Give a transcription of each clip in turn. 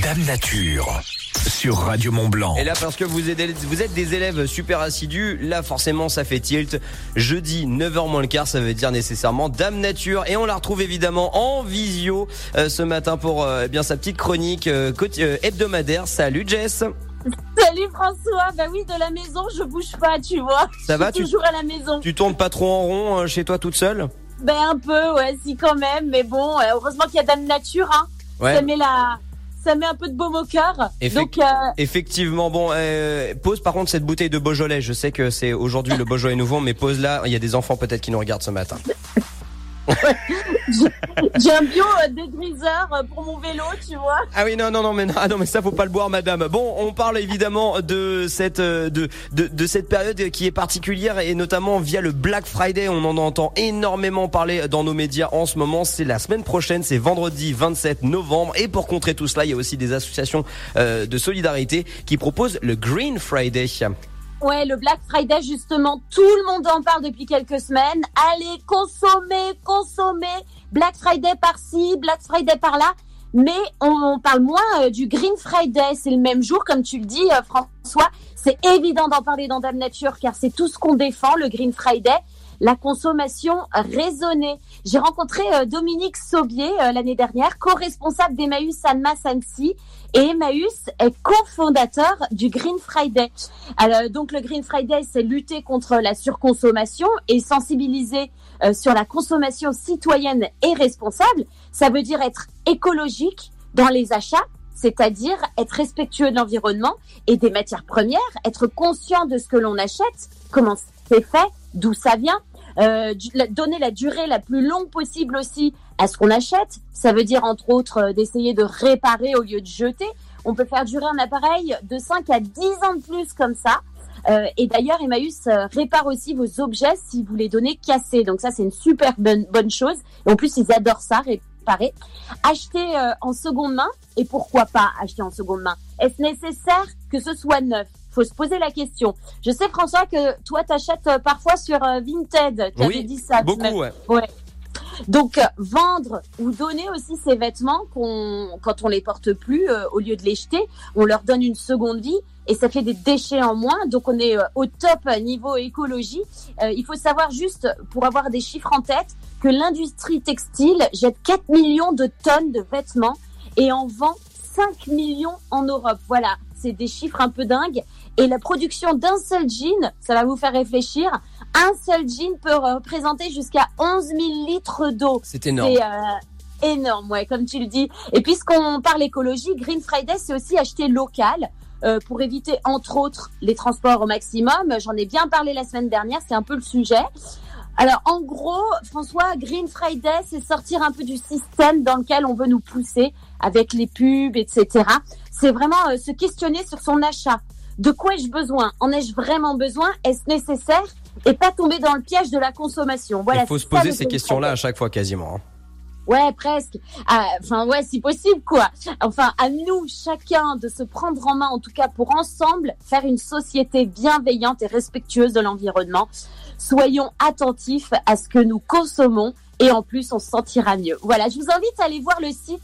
Dame Nature sur Radio Mont Blanc. Et là, parce que vous êtes, vous êtes des élèves super assidus, là forcément ça fait tilt. Jeudi 9h moins le quart, ça veut dire nécessairement Dame Nature. Et on la retrouve évidemment en visio euh, ce matin pour euh, eh bien sa petite chronique euh, euh, hebdomadaire. Salut Jess Salut François, bah oui, de la maison, je bouge pas, tu vois. Ça je va, suis tu- toujours à la maison. Tu tournes pas trop en rond euh, chez toi toute seule? Ben un peu, ouais, si quand même, mais bon, heureusement qu'il y a Dame Nature, hein. Ouais. Ça met la, ça met un peu de baume au cœur. Effect- Donc, euh, Effectivement, bon, euh, pose par contre cette bouteille de Beaujolais. Je sais que c'est aujourd'hui le Beaujolais nouveau, mais pose là. Il y a des enfants peut-être qui nous regardent ce matin. J'ai un bio euh, dégriseur euh, pour mon vélo, tu vois. Ah oui non non non mais ah non mais ça faut pas le boire madame. Bon on parle évidemment de cette euh, de, de cette période qui est particulière et notamment via le Black Friday on en entend énormément parler dans nos médias en ce moment. C'est la semaine prochaine, c'est vendredi 27 novembre et pour contrer tout cela il y a aussi des associations de solidarité qui proposent le Green Friday. Ouais, le Black Friday, justement, tout le monde en parle depuis quelques semaines. Allez, consommer, consommer. Black Friday par-ci, Black Friday par-là. Mais on, parle moins euh, du Green Friday. C'est le même jour, comme tu le dis, euh, François. C'est évident d'en parler dans Dame Nature, car c'est tout ce qu'on défend, le Green Friday. La consommation raisonnée. J'ai rencontré euh, Dominique Saubier euh, l'année dernière, co-responsable d'Emmaüs Alma Sansi. Et Emmaüs est cofondateur du Green Friday. Alors, donc le Green Friday, c'est lutter contre la surconsommation et sensibiliser euh, sur la consommation citoyenne et responsable. Ça veut dire être écologique dans les achats, c'est-à-dire être respectueux de l'environnement et des matières premières, être conscient de ce que l'on achète, comment c'est fait, d'où ça vient, euh, donner la durée la plus longue possible aussi à ce qu'on achète. Ça veut dire entre autres euh, d'essayer de réparer au lieu de jeter. On peut faire durer un appareil de 5 à 10 ans de plus comme ça. Euh, et d'ailleurs, Emmaüs euh, répare aussi vos objets si vous les donnez cassés. Donc ça, c'est une super bonne, bonne chose. Et en plus, ils adorent ça, réparer. Acheter euh, en seconde main. Et pourquoi pas acheter en seconde main? Est-ce nécessaire que ce soit neuf? Faut se poser la question. Je sais François que toi t'achètes euh, parfois sur euh, Vinted. Tu Oui, dit ça. Beaucoup ouais. donc euh, vendre ou donner aussi ces vêtements qu'on quand on les porte plus euh, au lieu de les jeter, on leur donne une seconde vie et ça fait des déchets en moins. Donc on est euh, au top niveau écologie. Il faut savoir juste pour avoir des chiffres en tête que l'industrie textile jette 4 millions de tonnes de vêtements et en vend 5 millions en Europe. Voilà, c'est des chiffres un peu dingues. Et la production d'un seul jean, ça va vous faire réfléchir, un seul jean peut représenter jusqu'à 11 000 litres d'eau. C'est énorme. C'est euh, énorme, ouais, comme tu le dis. Et puisqu'on parle écologie, Green Friday, c'est aussi acheter local. euh, pour éviter entre autres les transports au maximum. J'en ai bien parlé la semaine dernière, c'est un peu le sujet. Alors en gros, François, Green Friday, c'est sortir un peu du système dans lequel on veut nous pousser avec les pubs, etc. C'est vraiment euh, se questionner sur son achat. De quoi ai-je besoin? En ai-je vraiment besoin? Est-ce nécessaire? Et pas tomber dans le piège de la consommation. Voilà. Il faut se poser ces questions-là à chaque fois quasiment. hein. Ouais, presque. Ah, Enfin, ouais, si possible, quoi. Enfin, à nous, chacun, de se prendre en main, en tout cas pour ensemble, faire une société bienveillante et respectueuse de l'environnement. Soyons attentifs à ce que nous consommons et en plus, on se sentira mieux. Voilà, je vous invite à aller voir le site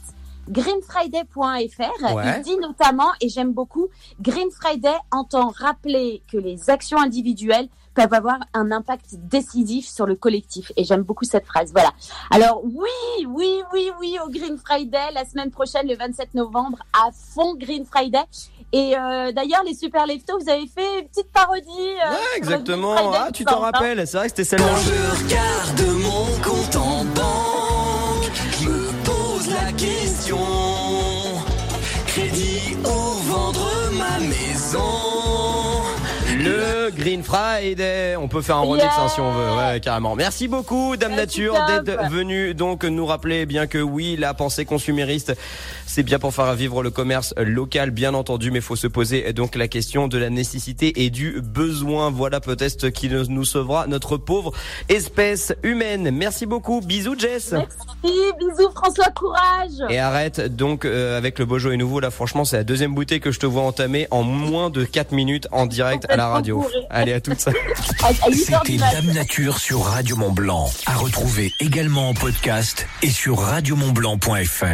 greenfriday.fr. Ouais. Il dit notamment, et j'aime beaucoup, Green Friday entend rappeler que les actions individuelles peuvent avoir un impact décisif sur le collectif. Et j'aime beaucoup cette phrase. Voilà. Alors oui, oui, oui, oui, au Green Friday, la semaine prochaine, le 27 novembre, à fond Green Friday. Et euh, d'ailleurs, les Super Leftos, vous avez fait une petite parodie. euh, Ouais, exactement. Friday Ah, tu t'en hein. rappelles C'est vrai que c'était celle-là. Je regarde mon compte en banque, je me pose la question. Crédit ou vendre ma maison Le Green Friday. On peut faire un remix Yeah. hein, si on veut, ouais, carrément. Merci beaucoup, Dame Merci, Nature, d'être venue donc nous rappeler bien que oui, la pensée consumériste, c'est bien pour faire vivre le commerce local, bien entendu, mais faut se poser donc la question de la nécessité et du besoin. Voilà peut-être qui nous sauvera notre pauvre espèce humaine. Merci beaucoup. Bisous, Jess. Merci, bisous François, courage. Et arrête donc euh, avec le Beaujolais nouveau là franchement c'est la deuxième bouteille que je te vois entamer en moins de 4 minutes en direct à la radio. Allez à toutes. 8 heures C'était. Dame Nature sur Radio Mont Blanc. À retrouver également en podcast et sur radiomontblanc.fr.